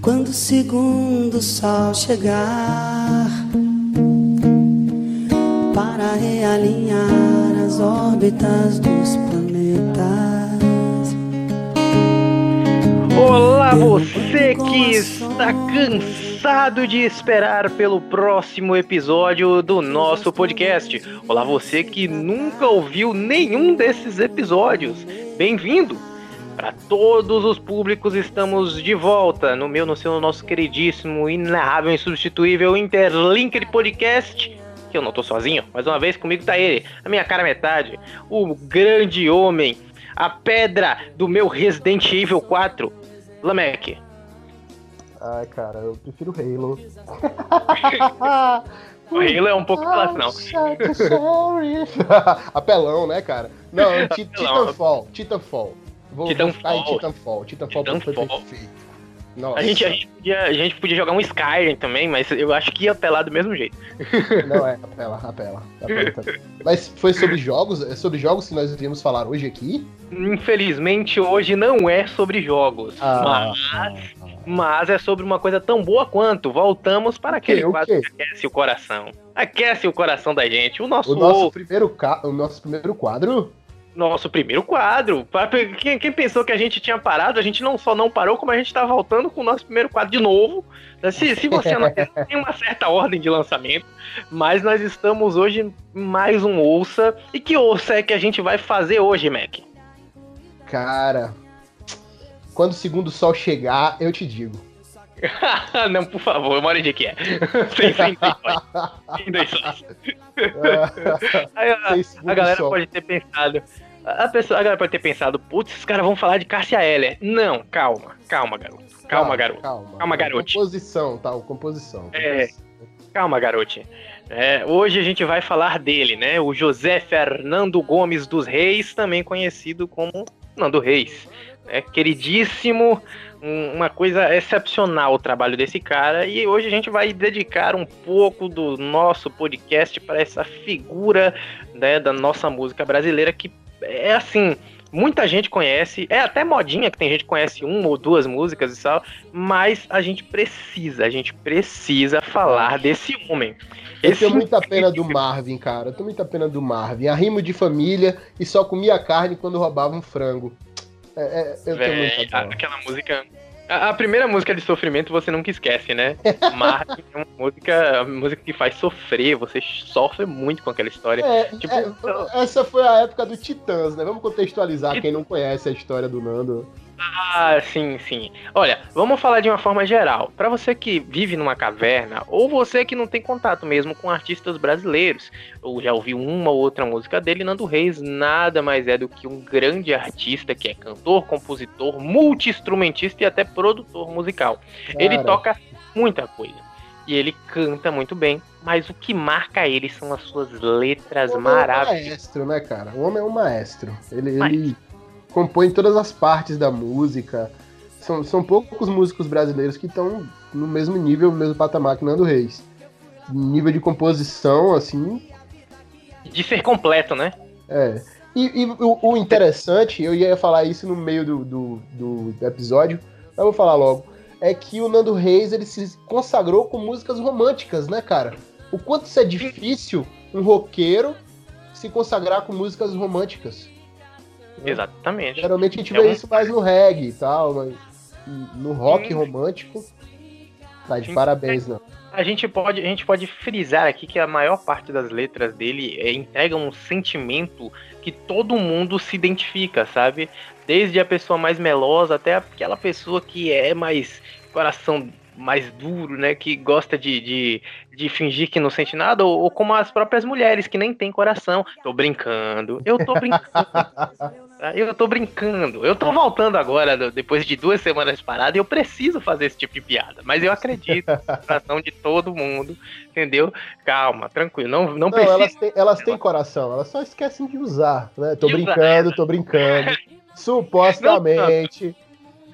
Quando o segundo sol chegar para realinhar as órbitas dos planetas. Olá, você que está cansado de esperar pelo próximo episódio do nosso podcast. Olá, você que nunca ouviu nenhum desses episódios. Bem-vindo! Para todos os públicos, estamos de volta no meu, no seu, no nosso queridíssimo, inarrável, insubstituível Interlinked Podcast. Que eu não tô sozinho, mais uma vez comigo tá ele, a minha cara metade, o grande homem, a pedra do meu Resident Evil 4, Lamek. Ai, cara, eu prefiro Halo. O Halo é um pouco apelação. Apelão, né, cara? Não. Titanfall, Titanfall. Vou, Titanfall. vou em Titanfall. Titanfall, foi Titanfall. perfeito. Nossa. A gente, a, gente podia, a gente podia jogar um Skyrim também, mas eu acho que ia apelar do mesmo jeito. Não, é, apela, apela. apela também. Mas foi sobre jogos? É sobre jogos que nós iríamos falar hoje aqui? Infelizmente, hoje não é sobre jogos, Ah, mas, mas é sobre uma coisa tão boa quanto. Voltamos para aquele o quadro quê? que aquece o coração. Aquece o coração da gente. O nosso, o nosso primeiro, ca... o nosso primeiro quadro? nosso primeiro quadro. Quem, quem pensou que a gente tinha parado, a gente não só não parou, como a gente tá voltando com o nosso primeiro quadro de novo. Se, se você não tem uma certa ordem de lançamento, mas nós estamos hoje em mais um ouça. E que ouça é que a gente vai fazer hoje, Mac? Cara, quando o segundo sol chegar, eu te digo. não, por favor, eu moro onde que é. sem, sem dois sóis. A, a galera sol. pode ter pensado. A, pessoa, a galera pode ter pensado, putz, esses caras vão falar de Cássia Eller. Não, calma, calma, garoto. Calma, garoto. Calma, Calma, garote. Composição, tal, composição. É. Calma, garote. É, hoje a gente vai falar dele, né? O José Fernando Gomes dos Reis, também conhecido como Nando Reis. É queridíssimo, um- uma coisa excepcional o trabalho desse cara. E hoje a gente vai dedicar um pouco do nosso podcast para essa figura né, da nossa música brasileira que é assim. Muita gente conhece, é até modinha que tem gente que conhece uma ou duas músicas e tal, mas a gente precisa, a gente precisa falar desse homem. Eu tenho muita pena do Marvin, cara. Eu tenho muita pena do Marvin. Arrimo de família e só comia carne quando roubava um frango. É, é, Véi, a- aquela música. A, a primeira música de sofrimento você nunca esquece, né? Marvin é uma música, uma música que faz sofrer, você sofre muito com aquela história. É, Tipo, é, essa foi a época do Titãs, né? Vamos contextualizar quem não conhece a história do Nando. Ah, sim, sim. Olha, vamos falar de uma forma geral. Pra você que vive numa caverna, ou você que não tem contato mesmo com artistas brasileiros, ou já ouviu uma ou outra música dele, Nando Reis nada mais é do que um grande artista que é cantor, compositor, multi-instrumentista e até produtor musical. Ele Cara, toca muita coisa. E ele canta muito bem, mas o que marca ele são as suas letras O homem é um maravilhosas. maestro, né, cara? O homem é um maestro. Ele, Mas- ele compõe todas as partes da música. São, são poucos músicos brasileiros que estão no mesmo nível, no mesmo patamar que Nando Reis. Nível de composição, assim, De ser completo, né? é. E, e o, o interessante, eu ia falar isso no meio do, do, do episódio, mas eu vou falar logo, é que o Nando Reis ele se consagrou com músicas românticas, né, cara? O quanto isso é difícil um roqueiro se consagrar com músicas românticas. Exatamente. Geralmente a gente É vê um- isso mais no reggae e tal, mas no rock Sim. romântico, tá de Sim. parabéns, não. A gente pode, a gente pode frisar aqui que a maior parte das letras dele é, entrega um sentimento que todo mundo se identifica, sabe? Desde a pessoa mais melosa até aquela pessoa que é mais coração mais duro, né? Que gosta de, de, de fingir que não sente nada, ou, ou como as próprias mulheres que nem têm coração. Tô brincando, eu tô brincando. Eu tô brincando. Eu tô voltando agora, depois de duas semanas parada, e eu preciso fazer esse tipo de piada. Mas eu acredito no coração de todo mundo, entendeu? Calma, tranquilo. Não, não, Não, precisa. elas têm, elas têm coração, elas só esquecem de usar, né? Tô De usar. brincando, tô brincando. Supostamente.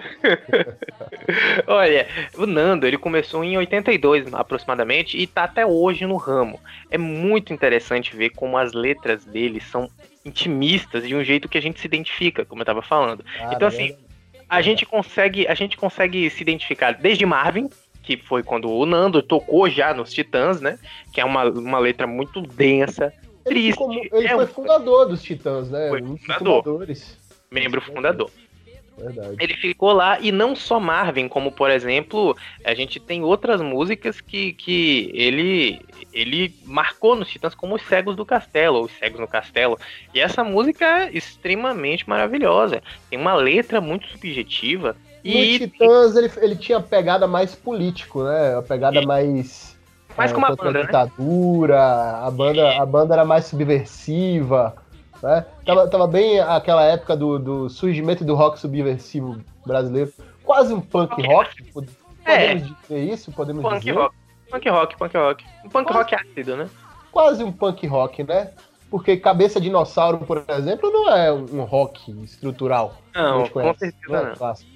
Olha, o Nando, ele começou em 82 aproximadamente e tá até hoje no ramo. É muito interessante ver como as letras dele são intimistas de um jeito que a gente se identifica, como eu tava falando. Ah, então assim, a gente consegue, a gente consegue se identificar desde Marvin, que foi quando o Nando tocou já nos Titãs, né? Que é uma, uma letra muito densa, Ele, triste. ficou mu- ele é foi um fundador dos Titãs, né? Foi Um fundador. fundadores. membro fundador. Verdade. Ele ficou lá e não só Marvin, como por exemplo, a gente tem outras músicas que, que ele ele marcou nos Titãs como os Cegos do Castelo, ou os Cegos no Castelo. E essa música é extremamente maravilhosa. Tem uma letra muito subjetiva No e Titãs ele, ele tinha a pegada mais político, né? A pegada mais. mais é, como a banda, né? ditadura, a banda, a banda era mais subversiva. Né? Tava, tava bem aquela época do, do surgimento do rock subversivo brasileiro. Quase um punk rock. pod- É. Podemos dizer isso? Podemos Punk dizer? rock. Punk rock, punk rock. Um punk Quase. rock ácido, né? Quase um punk rock, né? Porque Cabeça Dinossauro, por exemplo, não é um rock estrutural. Não, com certeza né? Clássico.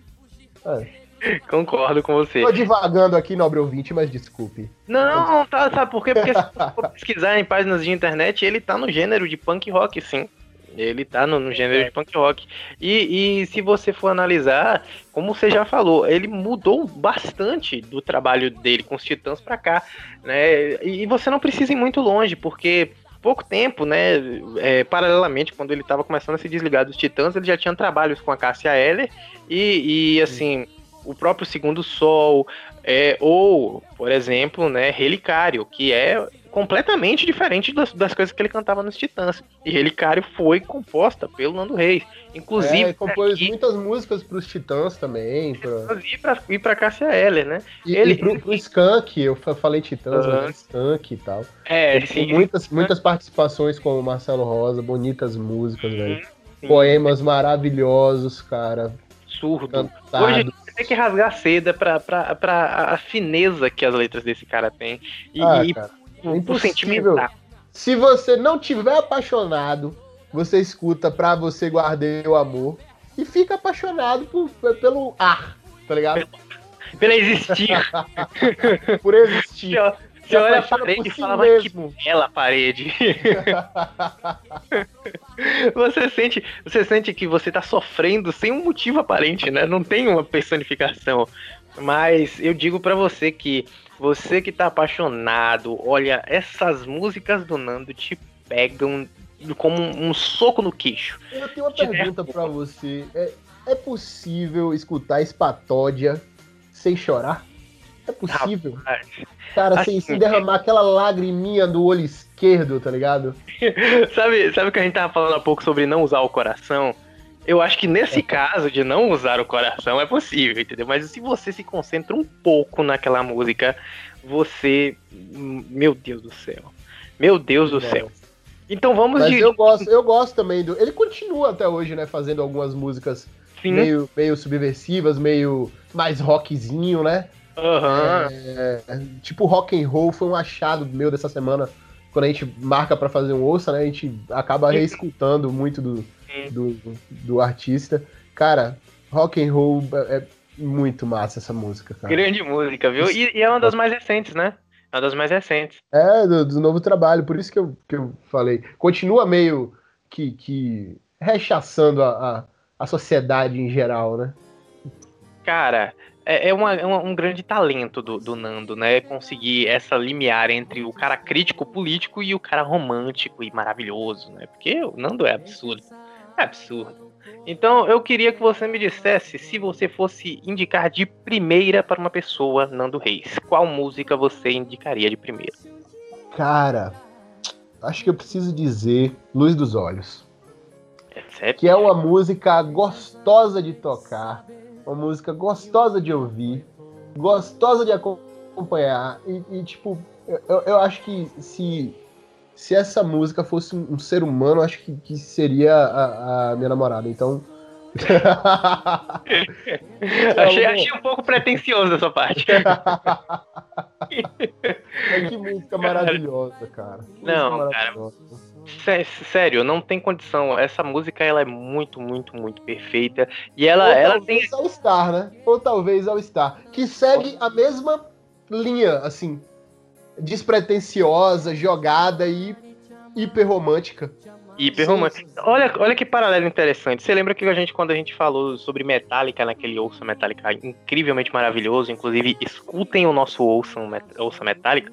É. não. Concordo com você. Tô divagando aqui, nobre ouvinte, mas desculpe. Não, tá, sabe por quê? Porque se você for pesquisar em páginas de internet, ele tá no gênero de punk rock, sim. Ele tá no, no gênero de punk rock. E, e se você for analisar, como você já falou, ele mudou bastante do trabalho dele com os Titãs pra cá, né? E, você não precisa ir muito longe, porque pouco tempo, né? é, paralelamente, quando ele tava começando a se desligar dos Titãs, ele já tinha trabalhos com a Cássia Eller e, e assim, o próprio Segundo Sol, é, ou, por exemplo, né, Relicário, que é completamente diferente das, das coisas que ele cantava nos Titãs. E Relicário foi composta pelo Nando Reis. Inclusive, É, compôs aqui, muitas músicas pros Titãs também. Pra... e pra, e pra Cássia Eller, né? E, Ele- e pro, pro Skank, eu fa- falei Titãs, Aham. mas é Skank e tal. É, Ele sim. muitas, muitas participações com o Marcelo Rosa, bonitas músicas, velho. sim, Poemas maravilhosos, cara. Surdo. Cantados. Hoje tem que rasgar seda pra, pra, pra a fineza que as letras desse cara têm. E, Ah, e cara, o- o impossível. sentimental. Se você não tiver apaixonado, você escuta Pra Você Guardei o Amor e fica apaixonado por- pelo ar, tá ligado? Pela existir. Por existir. Se você olha a apaixona parede e si fala, mas que mesmo. bela parede. você sente, você sente que você tá sofrendo sem um motivo aparente, né? Não tem uma personificação. Mas eu digo pra você que você que tá apaixonado, olha, essas músicas do Nando te pegam como um, um soco no queixo. Eu tenho uma Te pergunta pra você. É, é possível escutar Espatódia sem chorar? É possível? Cara, sem, assim- sem derramar aquela lagriminha do olho esquerdo, tá ligado? sabe, sabe o que a gente tava falando há pouco sobre não usar o coração? Eu acho que nesse caso de não usar o coração é possível, entendeu? Mas se você se concentra um pouco naquela música, você. Meu Deus do céu. Meu Deus do É. céu. Então vamos Mas de. eu gosto, eu gosto também do. Ele continua até hoje, né? Fazendo algumas músicas Sim. meio, meio subversivas, meio mais rockzinho, né? Aham. É, tipo, rock and roll foi um achado meu dessa semana. Quando a gente marca pra fazer um ouça, né? A gente acaba reescutando muito do, do, do artista. Cara, rock and roll é é muito massa essa música, cara. Grande música, viu? E, e é uma das mais recentes, né? É uma das mais recentes. É, do, do novo trabalho, por isso que eu, que eu falei. Continua meio que, que rechaçando a, a, a sociedade em geral, né? Cara, é, é uma- é uma- um grande talento do, do Nando, né? Conseguir essa limiar entre o cara crítico político e o cara romântico e maravilhoso, né? Porque o Nando é absurdo. É absurdo. Então eu queria que você me dissesse se você fosse indicar de primeira para uma pessoa Nando Reis. Qual música você indicaria de primeira? Cara, acho que eu preciso dizer Luz dos Olhos. É sério? que é uma música gostosa de tocar, uma música gostosa de ouvir, gostosa de acompanhar. E, e, tipo, eu, eu acho que se, se essa música fosse um, ser humano, eu acho que, que seria a, a minha namorada. Então. achei, achei um pouco pretencioso da sua parte. Mas que música maravilhosa, cara. Que Não, cara. Sério, não tem condição. Essa música ela é muito, muito, muito perfeita. E ela, Ou ela talvez tem. ao Star, né? Ou talvez ao Star. Que segue a mesma linha, assim. Despretensiosa, jogada e hiper romântica. Hiper romântica. Olha, olha que paralelo interessante. Você lembra que a gente, quando a gente falou sobre Metallica, naquele Ouça Metallica incrivelmente maravilhoso, inclusive escutem o nosso Ouça, Ouça Metallica,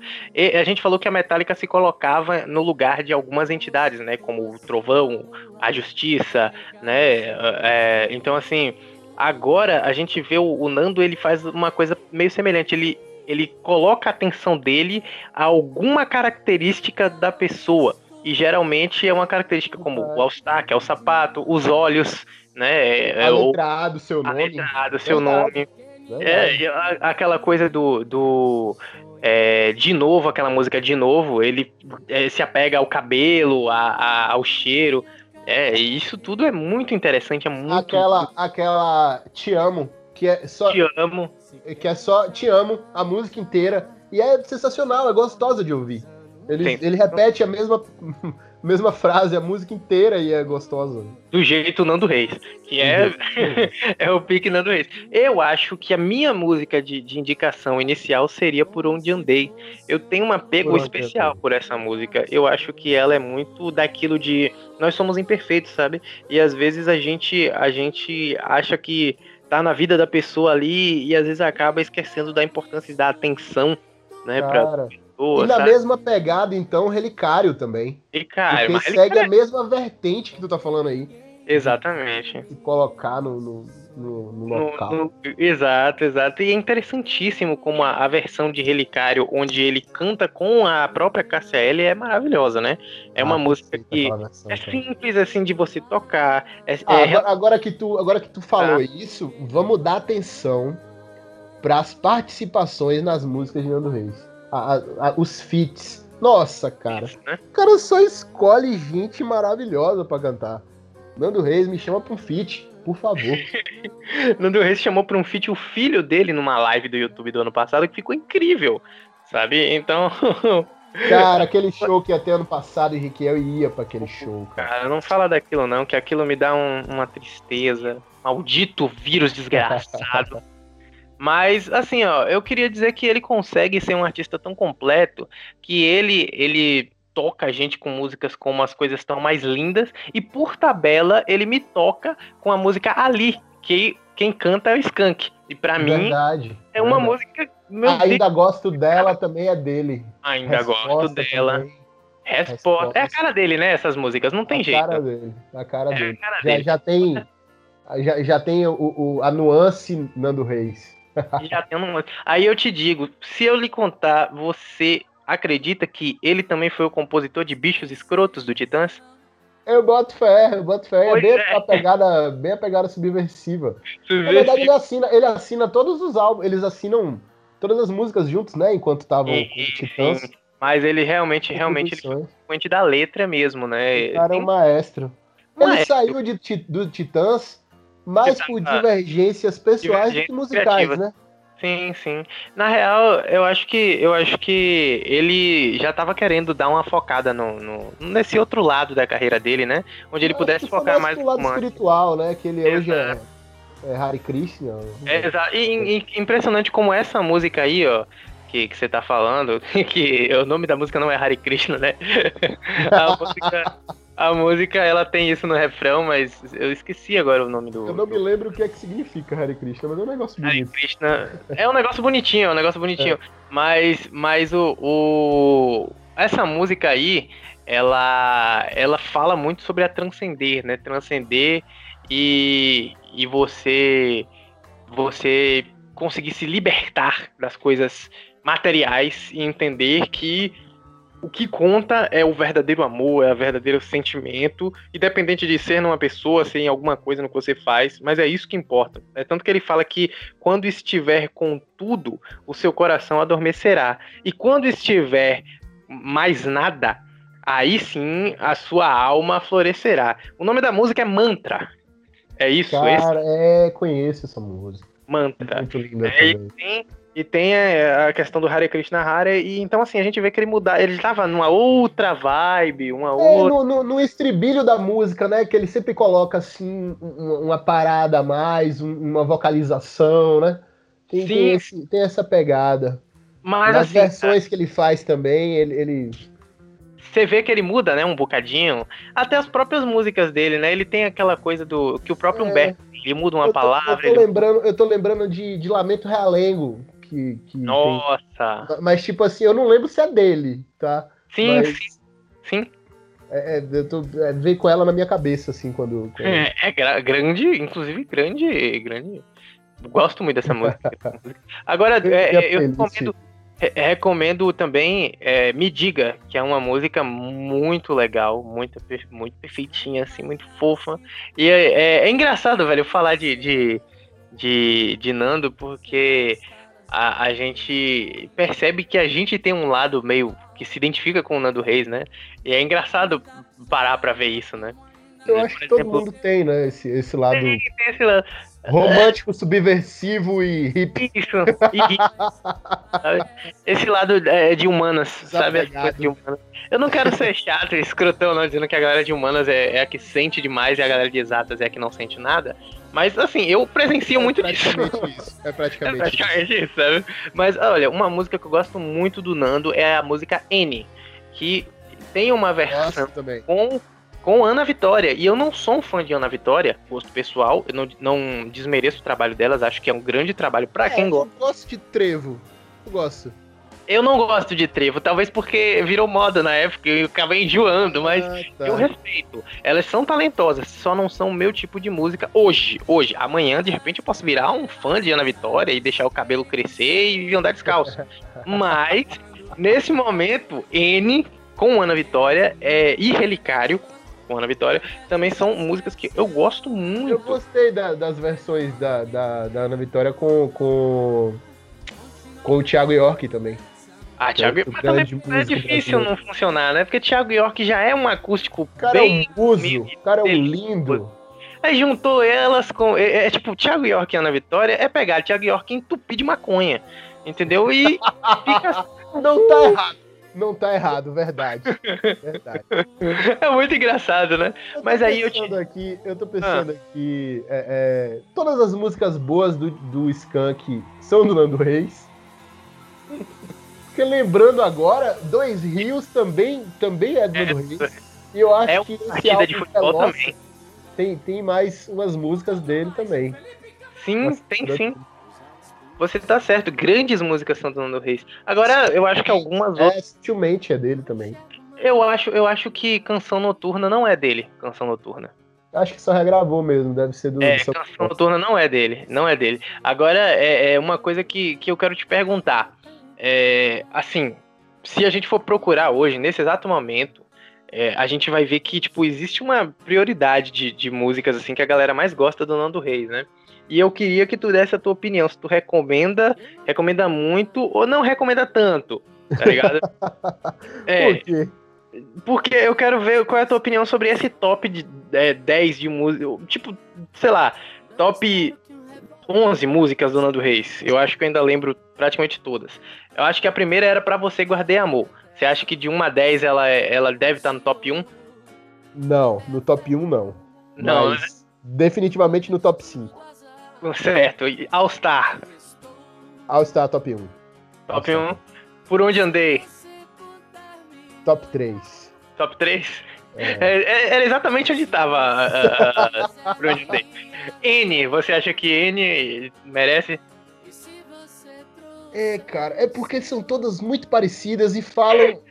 a gente falou que a Metallica se colocava no lugar de algumas entidades, né? Como o Trovão, a Justiça, né? É, então, assim, agora a gente vê o, o Nando, ele faz uma coisa meio semelhante. Ele ele coloca a atenção dele a alguma característica da pessoa. E geralmente é uma característica como o All-Star, que é o sapato, os olhos, né? A letra A do seu nome. A letra A do seu nome. É, aquela coisa do. do é, de novo, aquela música de novo, ele é, se apega ao cabelo, a, a, ao cheiro. É, isso tudo é muito interessante, é muito. Aquela, aquela Te Amo, que é só. Te amo. Que é só Te Amo, a música inteira. E é sensacional, é gostosa de ouvir. Ele, ele repete a mesma, mesma frase a música inteira e é gostosa. Do jeito Nando Reis, que é, é o pique Nando Reis. Eu acho que a minha música de, de indicação inicial seria Por Onde Andei. Eu tenho um apego especial por essa música. Eu acho que ela é muito daquilo de nós somos imperfeitos, sabe? E às vezes a gente, a gente acha que tá na vida da pessoa ali e às vezes acaba esquecendo da importância da atenção, né, Cara. Boa, e na sabe? mesma pegada, então, Relicário também. Relicário, Porque segue Relicário... a mesma vertente que tu tá falando aí. Exatamente. E colocar no, no, no, no local. No, exato, exato. E é interessantíssimo como a, a, versão de Relicário, onde ele canta com a própria Cássia L, é maravilhosa, né? É ah, uma música que versão, é simples, assim, de você tocar. É, ah, é... Agora, agora, que tu, agora que tu falou ah. isso, vamos dar atenção para as participações nas músicas de Nando Reis a, a, os feats. Nossa, cara. Né? O cara só escolhe gente maravilhosa para cantar. Nando Reis me chama pra um feat, por favor. Nando Reis chamou pra um feat o filho dele numa live do YouTube do ano passado que ficou incrível, sabe? Então. Cara, aquele show que ter ano passado, Henrique, eu ia para aquele show, cara. Cara, não fala daquilo não, que aquilo me dá um, uma tristeza. Maldito vírus desgraçado. Mas, assim, ó, eu queria dizer que ele consegue ser um artista tão completo que ele, ele toca a gente com músicas como as coisas tão mais lindas e por tabela ele me toca com a música Ali, que quem canta é o Skank. E para mim é uma verdade. música Ainda Deus. gosto dela, também é dele. Ainda Resposta gosto dela. Resposta. Resposta. É a cara dele, né? Essas músicas, não tem a jeito. Cara dele, a cara é dele. A cara já, dele. já tem, já, já tem o, o, a nuance Nando Reis. Já tem um... Aí eu te digo, se eu lhe contar, você acredita que ele também foi o compositor de Bichos Escrotos do Titãs? Eu boto fé, eu boto fé. é bem é. a pegada, bem a pegada subversiva. subversiva. Na verdade, ele assina, ele assina todos os álbuns, eles assinam todas as músicas juntos, né? Enquanto estavam com o Titãs. Sim. Mas ele realmente, realmente, ele foi da letra mesmo, né? O cara é um maestro. Ele maestro. saiu de, do Titãs mais por divergências pessoais do que musicais, criativas. né? Sim, sim. Na real, eu acho que eu acho que ele já estava querendo dar uma focada no, no, nesse outro lado da carreira dele, né? Onde ele pudesse focar mais no lado espiritual, né? Que ele hoje é, é Hare Krishna. É, exato. E, e, impressionante como essa música aí, ó, que, que você tá falando, que o nome da música não é Hare Krishna, né? A música a música, ela tem isso no refrão, mas eu esqueci agora o nome do. Eu não me lembro o que é que significa Hare Krishna, mas é um negócio bonito. Hare Krishna é um negócio bonitinho, é um negócio bonitinho. É. Mas, mas o, o, essa música aí, ela, ela fala muito sobre a transcender, né? Transcender e, e você, você conseguir se libertar das coisas materiais e entender que o que conta é o verdadeiro amor, é o verdadeiro sentimento, independente de ser numa pessoa, ser em alguma coisa no que você faz, mas é isso que importa. É tanto que ele fala que quando estiver com tudo, o seu coração adormecerá. E quando estiver mais nada, aí sim a sua alma florescerá. O nome da música é Mantra. É isso? Cara, esse? é, conheço essa música. Mantra. Muito linda é, também. Tem E tem é, a questão do Hare Krishna Hare, e então assim, a gente vê que ele mudar, ele tava numa outra vibe, uma É, outra. no, no- no estribilho da música, né? Que ele sempre coloca assim um- uma parada a mais, um- uma vocalização, né? Tem, Sim. tem, esse- tem essa pegada. Mas Nas assim, versões que ele faz também, ele, ele- você vê que ele muda, né, um bocadinho. Até as próprias músicas dele, né? Ele tem aquela coisa do que o próprio É. Humberto, ele muda uma eu tô, palavra, eu tô ele... lembrando, eu tô lembrando de, de Lamento Realengo, que, que tem- Nossa. mas tipo assim, eu não lembro se é dele, tá? Sim, Mas- sim. Sim. É, é, eu tô, é, veio com ela na minha cabeça, assim, quando. quando- É, é gra- grande, inclusive grande, grande. Gosto muito dessa música. Agora, Eu é, eu recomendo, re- recomendo também é, Me Diga, que é uma música muito legal, muito, muito perfeitinha, assim, muito fofa. E é engraçado, velho, falar de, de, de, de Nando, porque a, a gente percebe que a gente tem um lado meio que se identifica com o Nando Reis, né? E é engraçado parar pra ver isso, né? Eu acho que todo mundo tem, né? Esse, esse lado tem esse lado. romântico, subversivo e hippie. Isso. E, sabe? esse lado é, de humanas, sabe? De humanas. Eu não quero ser chato e escrotão, não, dizendo que a galera de humanas é, é a que sente demais e a galera de exatas é a que não sente nada. Mas, assim, eu presencio muito é disso. praticamente isso. É É praticamente, isso. praticamente isso, sabe? Mas, olha, uma música que eu gosto muito do Nando é a música N, que tem uma versão com, com Ana Vitória. E eu não sou um fã de Ana Vitória, gosto pessoal, eu não, não desmereço o trabalho delas, acho que é um grande trabalho pra É, quem gosta. Eu gosto de trevo. Eu gosto. Eu não gosto de trevo, talvez porque virou moda na época e eu acabei enjoando, mas Ah, tá. eu respeito. Elas são talentosas, só não são o meu tipo de música hoje. Hoje, amanhã, de repente, eu posso virar um fã de Ana Vitória e deixar o cabelo crescer e andar descalço. Mas, nesse momento, N com Ana Vitória é, e Relicário com Ana Vitória também são músicas que eu gosto Eu muito. gostei da- das versões da, da, da Ana Vitória com, com, com o Thiago York também. Ah, Thiago, mas também grande é difícil não funcionar, né? Porque Thiago York já é um acústico O cara bem é um o cara é um lindo. Aí juntou elas com. É, é tipo, Thiago York e Ana Vitória é pegar Thiago York e entupir de maconha. Entendeu? E fica. Não tá errado. Não tá errado, verdade. Verdade. É muito engraçado, né? Mas aí eu te- aqui, eu tô pensando aqui, é, é, todas as músicas boas do, do Skank são do Nando Reis. Porque lembrando agora, Dois Rios também, também é do Nando Reis. E eu acho É que esse álbum de futebol Veloz também. tem, tem mais umas músicas dele também. Sim, Nossa, tem sim. Você tá certo. Grandes músicas são do Nando Reis. Agora, eu acho que algumas outras. É, sutilmente é dele também. Eu acho, eu acho que Canção Noturna não é dele. Canção Noturna. Acho que só regravou mesmo, deve ser do. É, Canção. Noturna não é dele, não é dele. Agora, é, é uma coisa que, que eu quero te perguntar. É, assim, se a gente for procurar hoje, nesse exato momento, é, a gente vai ver que, tipo, existe uma prioridade de, de músicas, assim, que a galera mais gosta do Nando Reis, né? E eu queria que tu desse a tua opinião, se tu recomenda, recomenda muito ou não recomenda tanto, tá ligado? é, Por quê? porque eu quero ver qual é a tua opinião sobre esse top de é, 10 de música. Tipo, sei lá, top 11 músicas do Nando Reis. Eu acho que eu ainda lembro praticamente todas. Eu acho que a primeira era Pra Você Guardei Amor. Você acha que de 1 a 10 ela, é- ela deve estar no top 1? Não, no top 1 não. Não, né? Mas definitivamente no top 5. Certo. All Star, All Star top 1. top 1. Por onde andei? Top 3. Top 3? É. É, é- era exatamente onde estava ah, ah, andei. N, você acha que N merece? É, cara, é porque são todas muito parecidas e falam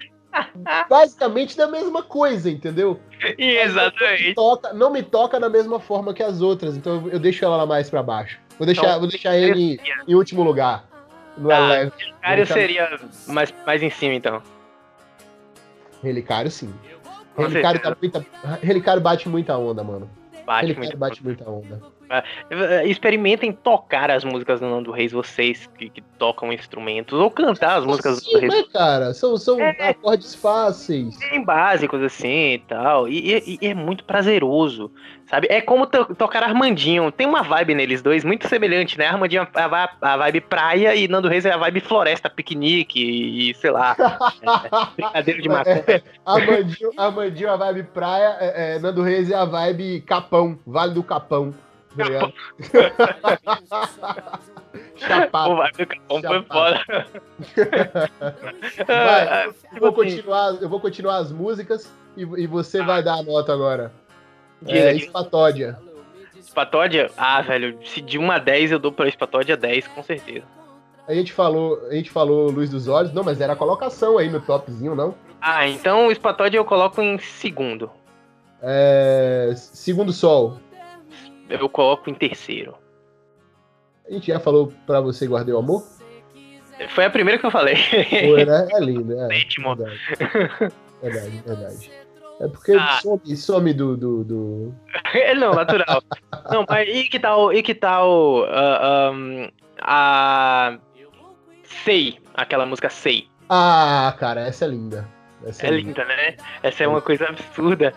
basicamente da mesma coisa, entendeu? E Não me, exatamente. toca, não me toca da mesma forma que as outras, então eu deixo ela lá mais pra baixo. Vou deixar, Então, vou deixar ele em último lugar. No Tá. Eleven. Relicário deixar- seria mais, mais em cima, então. Relicário, sim. Relicário, tá muita, Relicário bate muita onda, mano. Bate Relicário bate muita onda. É, experimentem tocar as músicas do Nando Reis, vocês que, que tocam instrumentos, ou cantar as músicas Sim, do Nando Reis. né, cara? São, são É. acordes fáceis. Bem básicos assim e tal. E, e- e é muito prazeroso, sabe? É como to- tocar Armandinho. Tem uma vibe neles dois muito semelhante, né? Armandinho é a, a vibe praia e Nando Reis é a vibe floresta, piquenique e, e, sei lá, é, brincadeira de maconha. Armandinho, Armandinho a vibe praia, é, é, Nando Reis é a vibe Capão, Vale do Capão. Tá Chapado. Capão foi foda. Vai, Ah, Eu tipo vou, assim, continuar, eu vou continuar as músicas e, e você vai dar a nota agora. É. Espatódia. Espatódia? Ah, velho, se de 1 a 10 eu dou pra Espatódia 10, com certeza. A gente falou, a gente falou Luz dos Olhos, não, mas era a colocação aí no topzinho, não? Ah, então o Espatódia eu coloco em segundo. É, Segundo Sol. Eu coloco em terceiro. A gente já falou pra você Guardei o Amor? Foi a primeira que eu falei. Foi, né? É lindo, é. Sétimo. Verdade, verdade. verdade. É porque Ah. some, some do, do, do- É, não, natural. Não, mas e que tal, e que tal ah, ahn, a Sei, aquela música Sei. Ah, cara, essa é linda. Essa É linda, né? Essa é uma coisa absurda.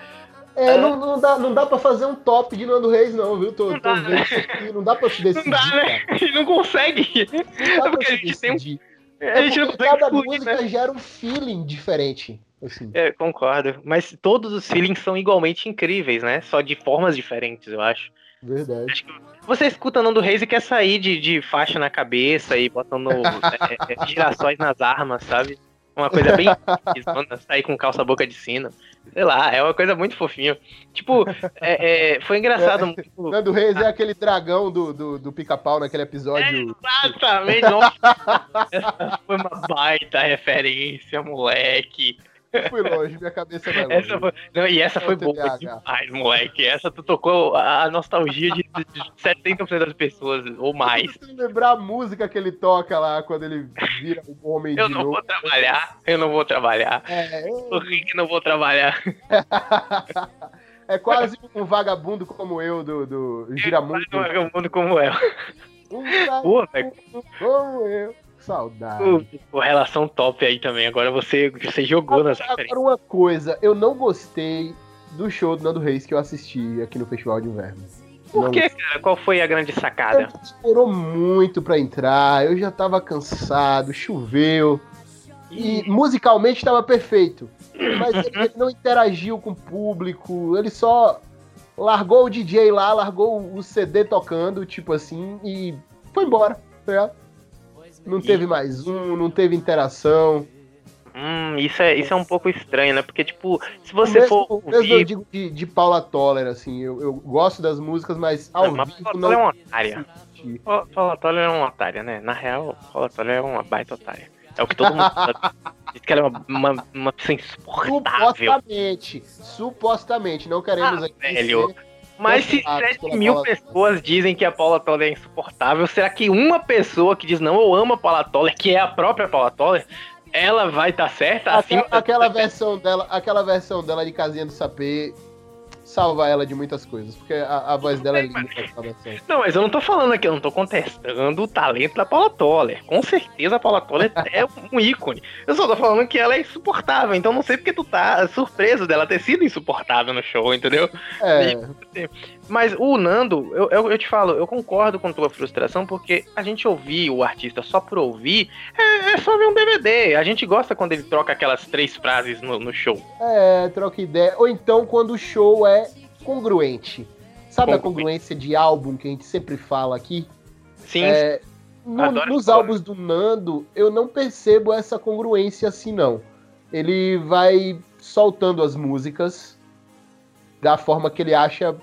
É, não, não, dá, não dá pra fazer um top de Nando Reis, não, viu? Tô, Não tô dá, vendo né? isso aqui. Não dá pra se decidir. Não dá, né? A gente não consegue. Não É porque a gente tem um- decidir. A É gente não consegue cada música né? gera um feeling diferente. Assim. É, concordo. Mas todos os feelings são igualmente incríveis, né? Só de formas diferentes, eu acho. Verdade. Acho Você escuta Nando Reis e quer sair de, de faixa na cabeça e botando é, é, girassóis nas armas, sabe? Uma coisa bem. sair com calça boca de sino. Sei lá, é uma coisa muito fofinha. Tipo, é, é, foi engraçado. tipo, Nando Reis é aquele dragão do, do, do pica-pau naquele episódio. Exatamente, nossa. Essa foi uma baita referência, moleque. Fui longe, minha cabeça vai longe. Essa foi, não, e essa É foi boa demais, moleque. Essa tu tocou a nostalgia de, de 70% das pessoas, ou mais. Você lembrar a música que ele toca lá quando ele vira um homem Eu de não novo. vou trabalhar, eu não vou trabalhar. É, Tô rico e não vou trabalhar. é quase um vagabundo como eu do, do Giramundo. Não é um mundo como é. Um Pô, vagabundo como eu. Saudade. pô, relação top aí também. Agora você, você jogou nas referências. Agora uma coisa, eu não gostei do show do Nando Reis que eu assisti aqui no Festival de Inverno. Por que, cara? Qual foi a grande sacada? Demorou muito pra entrar, eu já tava cansado, choveu. E musicalmente tava perfeito. Mas ele, ele não interagiu com o público, ele só largou o DJ lá, largou o CD tocando, tipo assim, e foi embora. tá ligado? Não teve mais um, não teve interação. Hum, isso é, isso é um pouco estranho, né? Porque, tipo, se você mesmo, for mesmo eu ouvir. digo de, de Paula Toller, assim, eu, eu gosto das músicas, mas ao Não, mas vivo Paula não Toller é uma otária. Paula Toller é uma otária, né? Na real, Paula Toller é uma baita otária. É o que todo mundo. Diz que ela é uma, uma, uma pessoa insuportável. Supostamente, supostamente, não queremos Ah, aqui velho. ser Mas se Cancelados 7 pela mil pessoas dizem que a Paula Toller é insuportável, será que uma pessoa que diz não, eu amo a Paula Toller, que é a própria Paula Toller, ela vai estar certa acima Aquela, aquela versão dela, aquela versão dela de casinha do sapê salva ela de muitas coisas, porque a, a voz dela é linda. Não, mas eu não tô falando aqui, eu não tô contestando o talento da Paula Toller. Com certeza a Paula Toller é um ícone. Eu só tô falando que ela é insuportável, então não sei porque tu tá surpreso dela ter sido insuportável no show, entendeu? É, Mas o Nando, eu, eu, eu te falo, eu concordo com tua frustração, porque a gente ouvir o artista só por ouvir é, é só ver um DVD. A gente gosta quando ele troca aquelas três frases no, no show. é, troca ideia. Ou então quando o show é congruente. Sabe a Congruente. congruência de álbum que a gente sempre fala aqui? Sim, É, no- nos álbuns do Nando, eu não percebo essa congruência assim, não. Ele vai soltando as músicas da forma que ele acha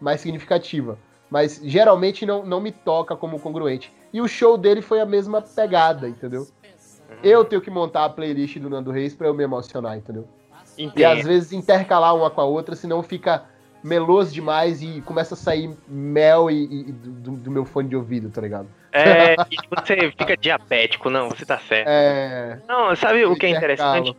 mais significativa. Mas geralmente não, não me toca como congruente. E o show dele foi a mesma pegada, entendeu? Uhum. Eu tenho que montar a playlist do Nando Reis pra eu me emocionar, entendeu? E às vezes intercalar uma com a outra, senão fica meloso demais e começa a sair mel e, e- do, do meu fone de ouvido, tá ligado? É, e você fica diabético, não, você tá certo. É. Não, sabe o que é interessante?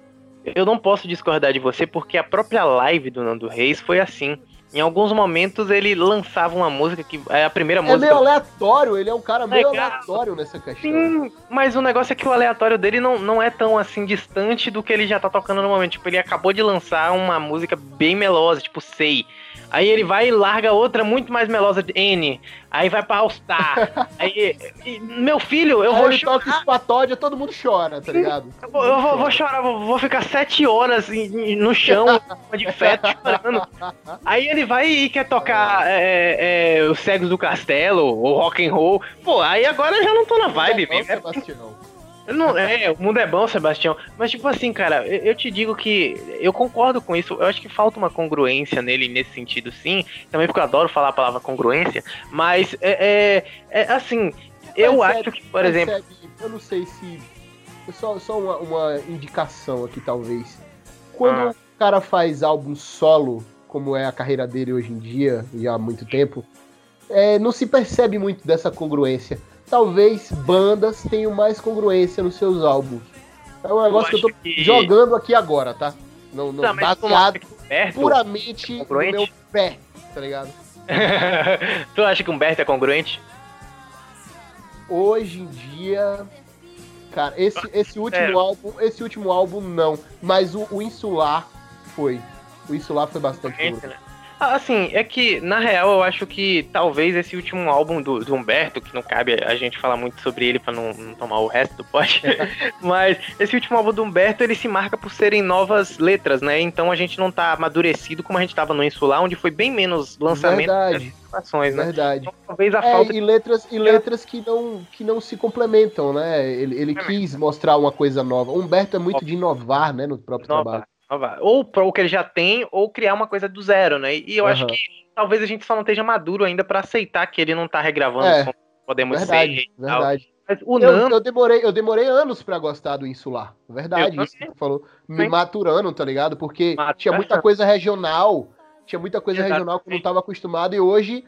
Eu não posso discordar de você porque a própria live do Nando Reis foi assim. Em alguns momentos ele lançava uma música que é a primeira É música. meio aleatório, ele é um cara meio Legal. aleatório nessa questão. Sim, mas o negócio é que o aleatório dele não, não é tão assim distante do que ele já tá tocando no momento. Tipo, ele acabou de lançar uma música bem melosa, tipo Sei. Aí ele vai e larga outra muito mais melosa, N. Aí vai pra All Star. Aí, e, meu filho, eu Aí vou ele chorar. toca Spatódia, todo mundo chora, tá ligado? Eu vou, eu vou- vou chorar, vou, vou ficar sete horas no chão, de feto, chorando. Aí ele vai e quer tocar é, é, os Cegos do Castelo, ou Rock and Roll. Pô, aí agora eu já não tô na vibe, É mesmo. É Sebastião. eu não- é, o mundo é bom, Sebastião. Mas, tipo assim, cara, eu, eu te digo que eu concordo com isso. Eu acho que falta uma congruência nele nesse sentido, sim. Também porque eu adoro falar a palavra congruência. Mas, é, é, é, assim, eu Percebe- acho que, por exemplo. percebe, eu não sei se. Só, só uma, uma indicação aqui, talvez. Quando Ah. o cara faz álbum solo, como é a carreira dele hoje em dia, já há muito tempo, é, não se percebe muito dessa congruência. Talvez bandas tenham mais congruência nos seus álbuns. É um negócio que eu tô que- jogando aqui agora, tá? Não, não não baseado puramente no congruente? meu pé, tá ligado? tu acha que o Humberto é congruente? Hoje em dia, cara, esse, esse último É. álbum, esse último álbum não, mas o, o Insular foi. O Insular foi bastante Congruente, né? Assim, é que, na real, eu acho que talvez esse último álbum do, do Humberto, que não cabe a gente falar muito sobre ele pra não, não tomar o resto do pote, mas esse último álbum do Humberto, ele se marca por serem novas letras, né? Então a gente não tá amadurecido como a gente tava no Insular, onde foi bem menos lançamento Verdade. participações, né? Verdade. Então, talvez a É, falta e letras, e letras que, não, que não se complementam, né? Ele, ele quis mostrar uma coisa nova. O Humberto é muito de inovar, né, no próprio Nova, trabalho. Ou para o que ele já tem, ou criar uma coisa do zero, né? E eu acho Aham. que talvez a gente só não esteja maduro ainda pra aceitar que ele não tá regravando É, como podemos ser. Verdade, tal. verdade. Mas o Eu, Nando, eu demorei, eu demorei anos pra gostar do Insular. Verdade, isso que tu falou. Me Sim. maturando, tá ligado? Porque Maturando. tinha muita coisa regional. Tinha muita coisa Exatamente. regional que eu não tava acostumado. E hoje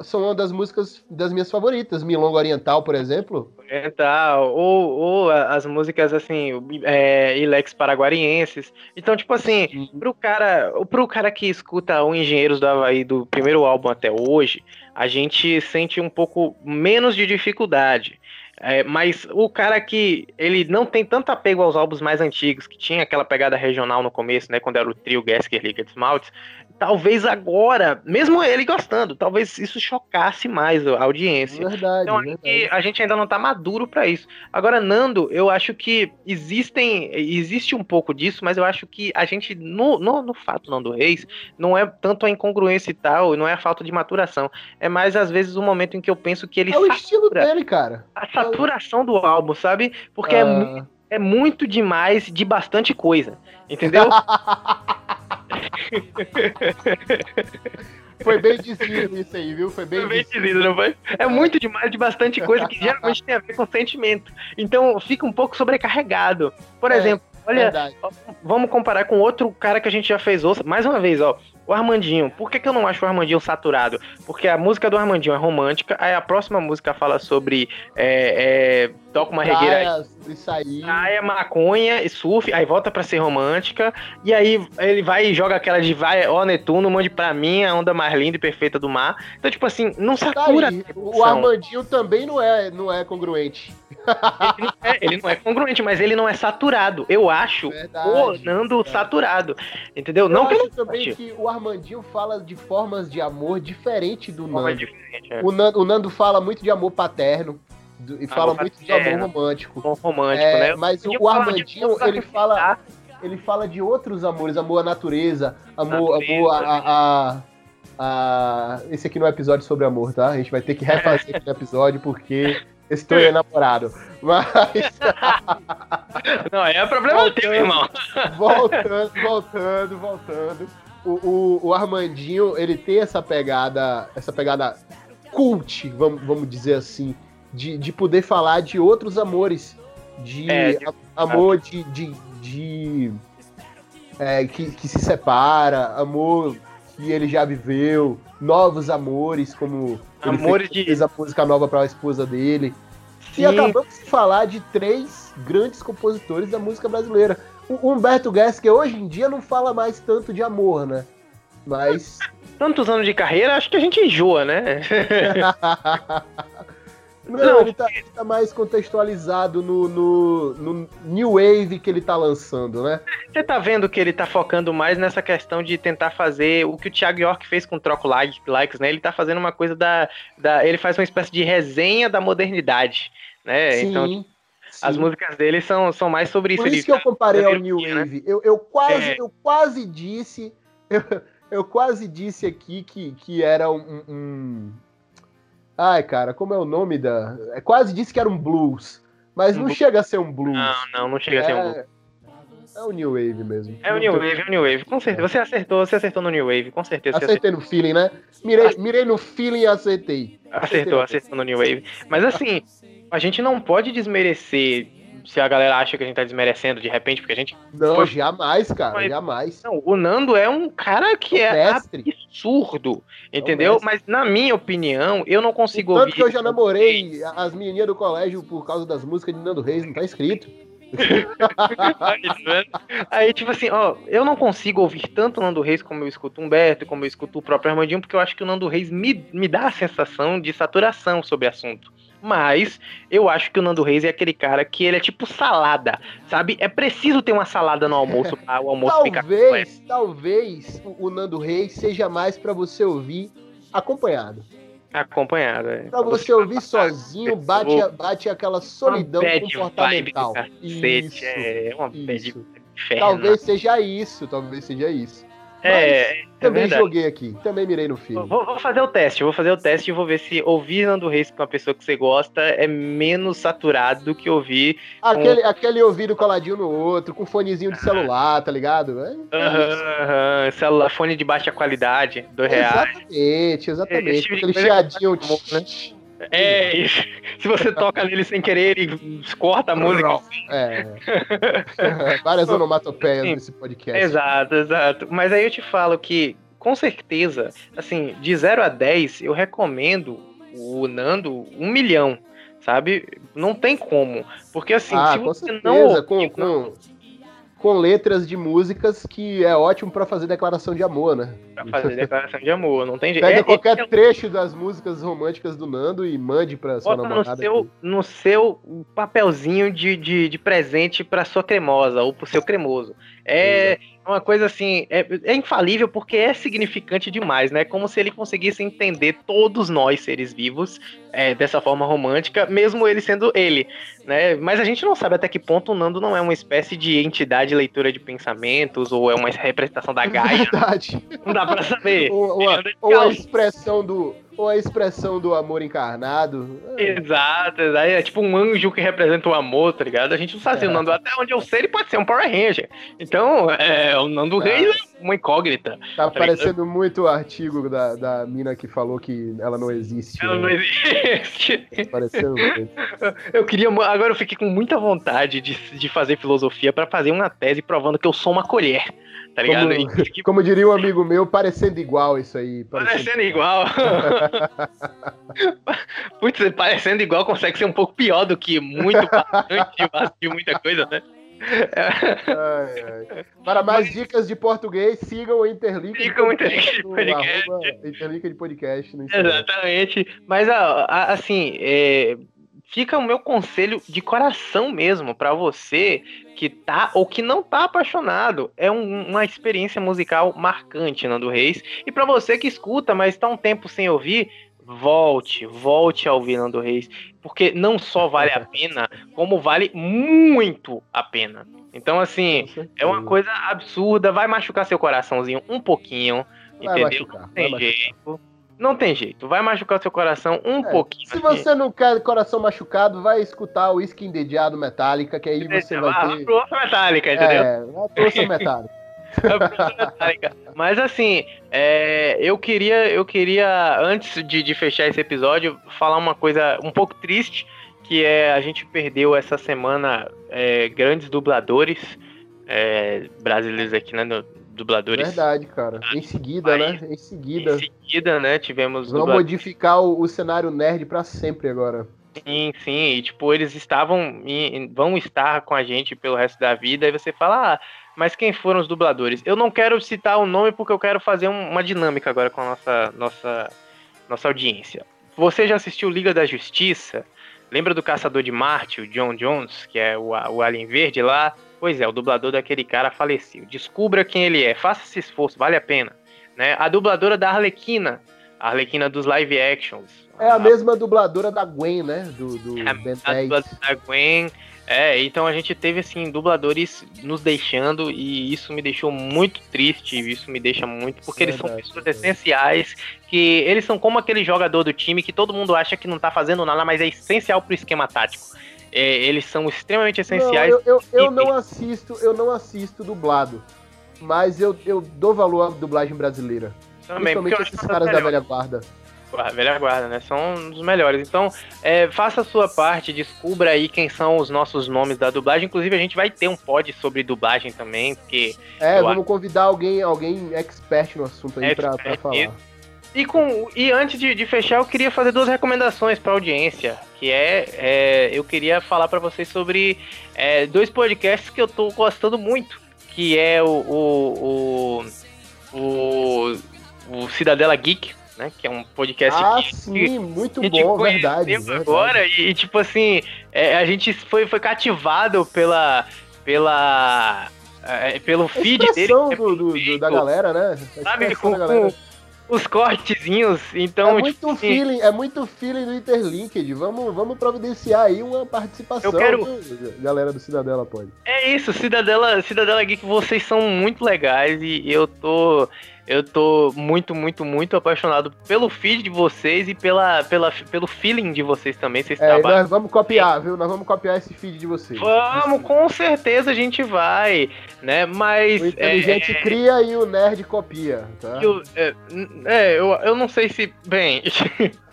são uma das músicas das minhas favoritas. Milonga Oriental, por exemplo. Oriental, ou, ou as músicas assim, é, Ilex Paraguarienses. Então, tipo assim, pro cara, pro cara que escuta o Engenheiros do Havaí do primeiro álbum até hoje, a gente sente um pouco menos de dificuldade. É, mas o cara que ele não tem tanto apego aos álbuns mais antigos, que tinha aquela pegada regional no começo, né? Quando era o trio Gasker Liquid Smaltz, talvez agora, mesmo ele gostando, talvez isso chocasse mais a audiência. Verdade, Então verdade. a gente ainda não tá maduro pra isso. Agora, Nando, eu acho que existem. Existe um pouco disso, mas eu acho que a gente, no, no, no fato Nando Reis, não é tanto a incongruência e tal, não é a falta de maturação. É mais, às vezes, o momento em que eu penso que ele É o estilo dele, cara. a saturação do álbum, sabe? Porque é, Ah, mu- é muito demais de bastante coisa. Entendeu? Foi bem dizido isso aí, viu? Foi bem, Foi bem não foi? É muito demais de bastante coisa que geralmente tem a ver com sentimento. Então fica um pouco sobrecarregado. Por É, exemplo, olha, Verdade. vamos comparar com outro cara que a gente já fez ouça. Mais uma vez, ó. O Armandinho. Por que, que eu não acho o Armandinho saturado? Porque a música do Armandinho é romântica, aí a próxima música fala sobre. É, é, toca uma regueira sobre sair. praia, maconha e surf, aí volta pra ser romântica, e aí ele vai e joga aquela de vai, ó Netuno, mande pra mim a onda mais linda e perfeita do mar. Então, tipo assim, não Tá satura. aí, a o. Armandinho também não é, não é congruente. Ele não, é, ele não é congruente, mas ele não é saturado. Eu acho Verdade. o Nando verdade. saturado. Entendeu? Eu não que eu também que o Armandinho fala de formas de amor diferente do Forma Nando. diferente, é. O Nando, o Nando fala muito de amor paterno do- e fala muito de amor paterno. romântico. Bom romântico, É, né? mas o, o Armandinho, amor ele fala, ele fala de outros amores, amor à natureza, amor, Natureza. amor a, a- a- Esse aqui não é episódio sobre amor, tá? A gente vai ter que refazer aquele episódio porque estou enamorado. Mas Não, é problema teu, irmão. voltando, voltando, voltando. O, o, o Armandinho, ele tem essa pegada, essa pegada cult, vamos, vamos dizer assim, de, de poder falar de outros amores, de, É, de- amor de, de, de é, que, que se separa, amor que ele já viveu, novos amores, como ele Amores fez, de- fez a música nova para a esposa dele. Sim. E acabamos de falar de três grandes compositores da música brasileira. O Humberto Gessinger hoje em dia não fala mais tanto de amor, né? Mas tantos anos de carreira, acho que a gente enjoa, né? Não, não, ele tá, ele tá mais contextualizado no, no, no, New Wave que ele tá lançando, né? Você tá vendo que ele tá focando mais nessa questão de tentar fazer o que o Thiago York fez com o Troco like, Likes, né? Ele tá fazendo uma coisa da, da. Ele faz uma espécie de resenha da modernidade, né? Sim. Então, Sim. As músicas dele são, são mais sobre isso. Por isso que eu comparei ao New né? Wave. Né? Eu, eu, quase, é. eu quase disse. Eu, eu quase disse aqui que, que era um, um, Ai, cara, como é o nome da. É, quase disse que era um blues. Mas um não blues. chega a ser um blues. Não, não, não chega é... a ser um blues. É o New Wave mesmo. É o New Wave, é o New Wave. Com certeza. Você acertou, você acertou no New Wave, com certeza. Acertei no feeling, né? Mirei, mirei no feeling e acertei. Acertou, acertou no New Wave. Mas assim, a gente não pode desmerecer se a galera acha que a gente tá desmerecendo de repente, porque a gente. Não, foi... jamais, cara, Mas, jamais. Não, o Nando é um cara que é, absurdo, entendeu? Mas na minha opinião, eu não consigo Tanto ouvir. Tanto que eu já namorei as menininhas do colégio por causa das músicas de Nando Reis, não tá escrito. Aí, tipo assim, ó, eu não consigo ouvir tanto o Nando Reis como eu escuto o Humberto, como eu escuto o próprio Armandinho, porque eu acho que o Nando Reis me, me dá a sensação de saturação sobre o assunto. Mas eu acho que o Nando Reis é aquele cara que ele é tipo salada, sabe? É preciso ter uma salada no almoço para o almoço talvez, ficar Talvez, talvez o Nando Reis seja mais para você ouvir acompanhado. Acompanhado, é. Pra você ouvir sozinho, bate, bate aquela solidão comportamental. Isso, é uma isso. Talvez seja isso, talvez seja isso. É, é também joguei aqui, também mirei no filme. Vou, vou, fazer o teste, vou fazer o teste e vou ver se ouvir Nando Reis com uma pessoa que você gosta é menos saturado do que ouvir. Aquele, com... aquele ouvido coladinho no outro, com fonezinho de celular, tá ligado? É, é celular, fone de baixa qualidade, dois reais. Exatamente, exatamente. É, aquele chiadinho. Né? É, isso. se você toca nele sem querer, ele corta a música. É. Várias onomatopeias nesse podcast. Exato, exato. Mas aí eu te falo que, com certeza, assim, de 0 a 10, eu recomendo o Nando um milhão, sabe? Não tem como. Porque assim, ah, se você certeza, não. Com, com, com letras de músicas que é ótimo para fazer declaração de amor, né? Pra fazer declaração de amor, não tem jeito. Pega é, qualquer é, trecho das músicas românticas do Nando e mande pra sua bota namorada. No seu, no seu papelzinho de, de, de presente pra sua cremosa ou pro seu cremoso. É. Uma coisa assim, é, é, infalível porque é significante demais, né? Como se ele conseguisse entender todos nós, seres vivos, é, dessa forma romântica, mesmo ele sendo ele, né? Mas a gente não sabe até que ponto o Nando não é uma espécie de entidade de leitura de pensamentos ou é uma representação da Gaia. Verdade. Não dá pra saber. ou, ou, a, ou a expressão do ou a expressão do amor encarnado. Exato, é tipo um anjo que representa o amor, tá ligado? A gente não sabe é. o Nando, até onde eu sei, ele pode ser um Power Ranger. Então, é, o Nando tá. Reis é uma incógnita. Tá, tá parecendo ligado? muito o artigo da, da mina que falou que ela não existe. Ela né? não existe. Tá parecendo muito. Eu queria, agora eu fiquei com muita vontade de, de fazer filosofia para fazer uma tese provando que eu sou uma colher tá ligado? Como, como, diria um amigo meu, parecendo igual isso aí. Parecendo, parecendo igual. Putz, parecendo igual consegue ser um pouco pior do que muito bastante de muita coisa, né? ai, ai. Para mais dicas de português, sigam o Interlink. Sigam o Interlink de podcast. Interlink de podcast Exatamente. Mas, assim, é, fica o meu conselho de coração mesmo para você que tá ou que não tá apaixonado. É um, uma experiência musical marcante, Nando Reis. E para você que escuta, mas tá um tempo sem ouvir, volte, volte a ouvir Nando Reis, porque não só vale a pena, como vale muito a pena. Então, assim, é uma coisa absurda, vai machucar seu coraçãozinho um pouquinho, vai entendeu? Machucar, não tem jeito. Machucar. Não tem jeito, vai machucar seu coração um é, pouquinho. Se você não quer coração machucado, vai escutar o Skin Dediado Metallica, que aí você vai ter. A Metallica, entendeu? É, a Força Metallica. Mas assim, é, eu queria, eu queria antes de, de, fechar esse episódio falar uma coisa um pouco triste, que é a gente perdeu essa semana é, grandes dubladores é, brasileiros aqui né, no, dubladores. Verdade, cara. Em seguida, né? Em seguida. Em seguida, né? Tivemos. Vão dubladores. modificar o, o, cenário nerd para sempre agora. Sim, sim. E, tipo, eles estavam. vão estar com a gente pelo resto da vida. E você fala, ah, mas quem foram os dubladores? Eu não quero citar o nome porque eu quero fazer um, uma dinâmica agora com a nossa, nossa, nossa audiência. Você já assistiu Liga da Justiça? Lembra do Caçador de Marte, o John Jones, que é o, o Alien Verde lá? Pois é, o dublador daquele cara faleceu. Descubra quem ele é, faça esse esforço, vale a pena. Né? A dubladora da Arlequina, a Arlequina dos live actions. É a, mesma dubladora da Gwen, né? Do, do é, a dubladora da Gwen. É, então a gente teve assim dubladores nos deixando e isso me deixou muito triste, isso me deixa muito porque eles são pessoas essenciais, que eles são como aquele jogador do time que todo mundo acha que não tá fazendo nada, mas é essencial pro esquema tático. É, eles são extremamente essenciais. Não, eu, eu, eu não assisto, eu não assisto dublado, mas eu, eu dou valor à dublagem brasileira. Também, Principalmente esses caras da velha guarda a velha guarda, né? São um dos melhores. Então, é, faça a sua parte, descubra aí quem são os nossos nomes da dublagem. Inclusive, a gente vai ter um pod sobre dublagem também, porque. É, vamos acho... convidar alguém, alguém expert no assunto aí pra, pra falar. E, com, e antes de, de fechar, eu queria fazer duas recomendações para audiência, que é, é, eu queria falar para vocês sobre é, dois podcasts que eu tô gostando muito, que é o, o, o, o, o Cidadela Geek, né? Que é um podcast ah, que, sim, muito que bom, verdade, verdade. Agora e, tipo assim, é, a gente foi, foi cativado pela pela é, pelo feed dele. Do, do, do, da galera, né? Sabe, com, com, os cortezinhos, então... É muito, tipo, feeling, é muito feeling do Interlinked, vamos, vamos providenciar aí uma participação. Eu quero... galera do Cidadela pode. É isso, Cidadela, Cidadela Geek, vocês são muito legais e eu tô... Eu tô muito, muito, muito apaixonado pelo feed de vocês e pela, pela, pelo feeling de vocês também. Vocês é, trabalham. Nós vamos copiar, viu? Nós vamos copiar esse feed de vocês. Vamos, com certeza a gente vai, né? Mas. O inteligente é, cria e o nerd copia, tá? Eu, é, é, eu, eu não sei se. Bem.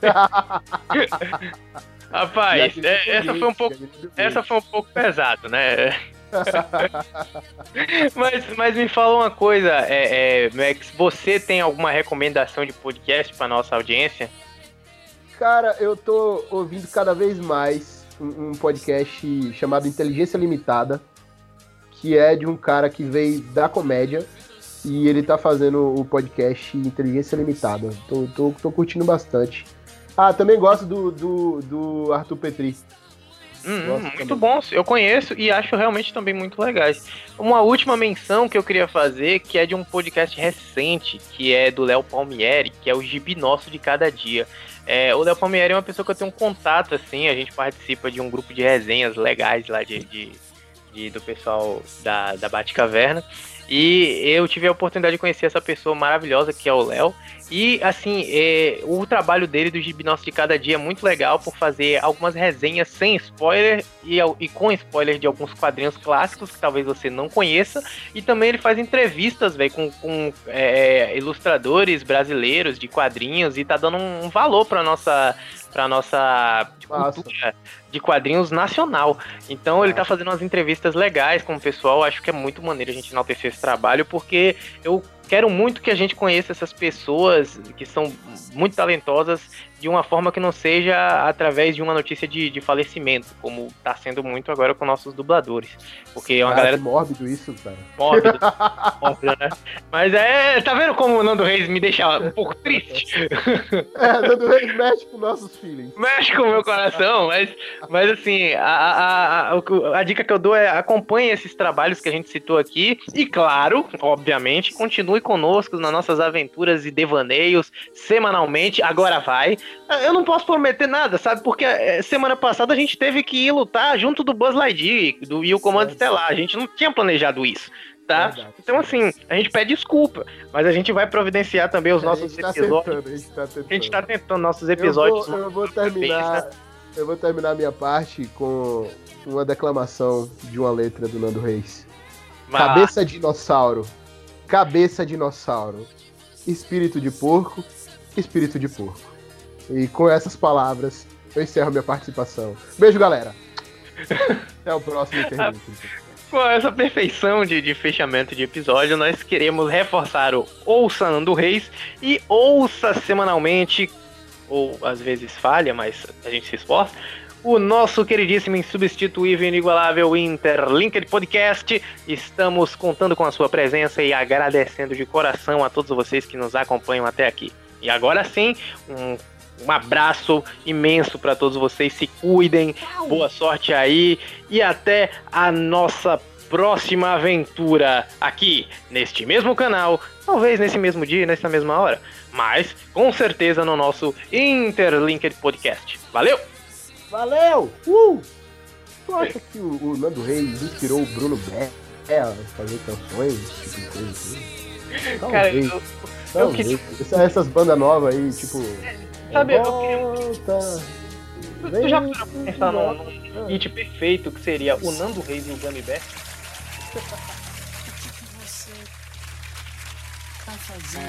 Rapaz, é, essa foi um pouco. Essa foi um pouco pesado, né? mas, mas me fala uma coisa, é, é, Max, você tem alguma recomendação de podcast para nossa audiência? Cara, eu tô ouvindo cada vez mais um, um, podcast chamado Inteligência Limitada, que é de um cara que veio da comédia e ele tá fazendo o podcast Inteligência Limitada. Tô, tô, tô curtindo bastante. Ah, também gosto do, do, do Arthur Petri. Hum, muito bons, eu conheço e acho realmente também muito legais. Uma última menção que eu queria fazer, que é de um podcast recente, que é do Léo Palmieri, que é o Gibi Nosso de Cada Dia. É, o Léo Palmieri é uma pessoa que eu tenho um contato, assim, a gente participa de um grupo de resenhas legais lá de, de, de do pessoal da, da Batcaverna. E eu tive a oportunidade de conhecer essa pessoa maravilhosa que é o Léo. E, assim, é, o trabalho dele do Gibi de Cada Dia é muito legal por fazer algumas resenhas sem spoiler e, e com spoiler de alguns quadrinhos clássicos que talvez você não conheça. E também ele faz entrevistas, velho, com, com é, ilustradores brasileiros de quadrinhos e tá dando um, um valor pra nossa para nossa cultura de quadrinhos nacional. Então ele tá fazendo umas entrevistas legais com o pessoal. Acho que é muito maneiro a gente enaltecer esse trabalho, porque eu quero muito que a gente conheça essas pessoas que são muito talentosas de uma forma que não seja através de uma notícia de, de falecimento, como está sendo muito agora com nossos dubladores. Porque é uma ah, galera. mórbido isso, cara. Mórbido. mórbido, né? Mas é. Tá vendo como o Nando Reis me deixa um pouco triste? é, Nando Reis mexe com nossos feelings. Mexe com o meu coração, mas, mas assim, a, a, a, a dica que eu dou é acompanhe esses trabalhos que a gente citou aqui. E claro, obviamente, continue conosco nas nossas aventuras e devaneios semanalmente. Agora vai. Eu não posso prometer nada, sabe? Porque é, semana passada a gente teve que ir lutar junto do Buzz Lightyear do, e o Comando. Estelar. A gente não tinha planejado isso. Tá? Verdade. Então, assim, a gente pede desculpa, mas a gente vai providenciar também os nossos tá episódios. Tentando, a, gente tá tentando. a gente tá tentando nossos episódios. Eu vou, eu vou terminar. Né? Eu vou terminar a minha parte com uma declamação de uma letra do Nando Reis. Mas... Cabeça dinossauro. Cabeça dinossauro. Espírito de porco. Espírito de porco. E com essas palavras, eu encerro minha participação. Beijo, galera. Até o próximo interview. Com essa perfeição de, de, fechamento de episódio, nós queremos reforçar o Ouça do Reis e ouça semanalmente, ou às vezes falha, mas a gente se esforça, o nosso queridíssimo, insubstituível, inigualável Interlinked Podcast. Estamos contando com a sua presença e agradecendo de coração a todos vocês que nos acompanham até aqui. E agora sim, um, um abraço imenso para todos vocês. Se cuidem, boa sorte aí e até a nossa próxima aventura aqui neste mesmo canal, talvez nesse mesmo dia, nessa mesma hora, mas com certeza no nosso Interlinked Podcast. Valeu! Valeu! Uh! Tu acha que o, o Nando Reis inspirou o Bruno Bé a fazer canções, tipo de coisa assim? Cara, eu, eu. Eu que... Essa, essas bandas novas aí, tipo. Sabe, eu queria... Tu, tu já parou pra pensar num, num hit perfeito que seria o Nando Reis e o Gummy Bear? O que você tá fazendo?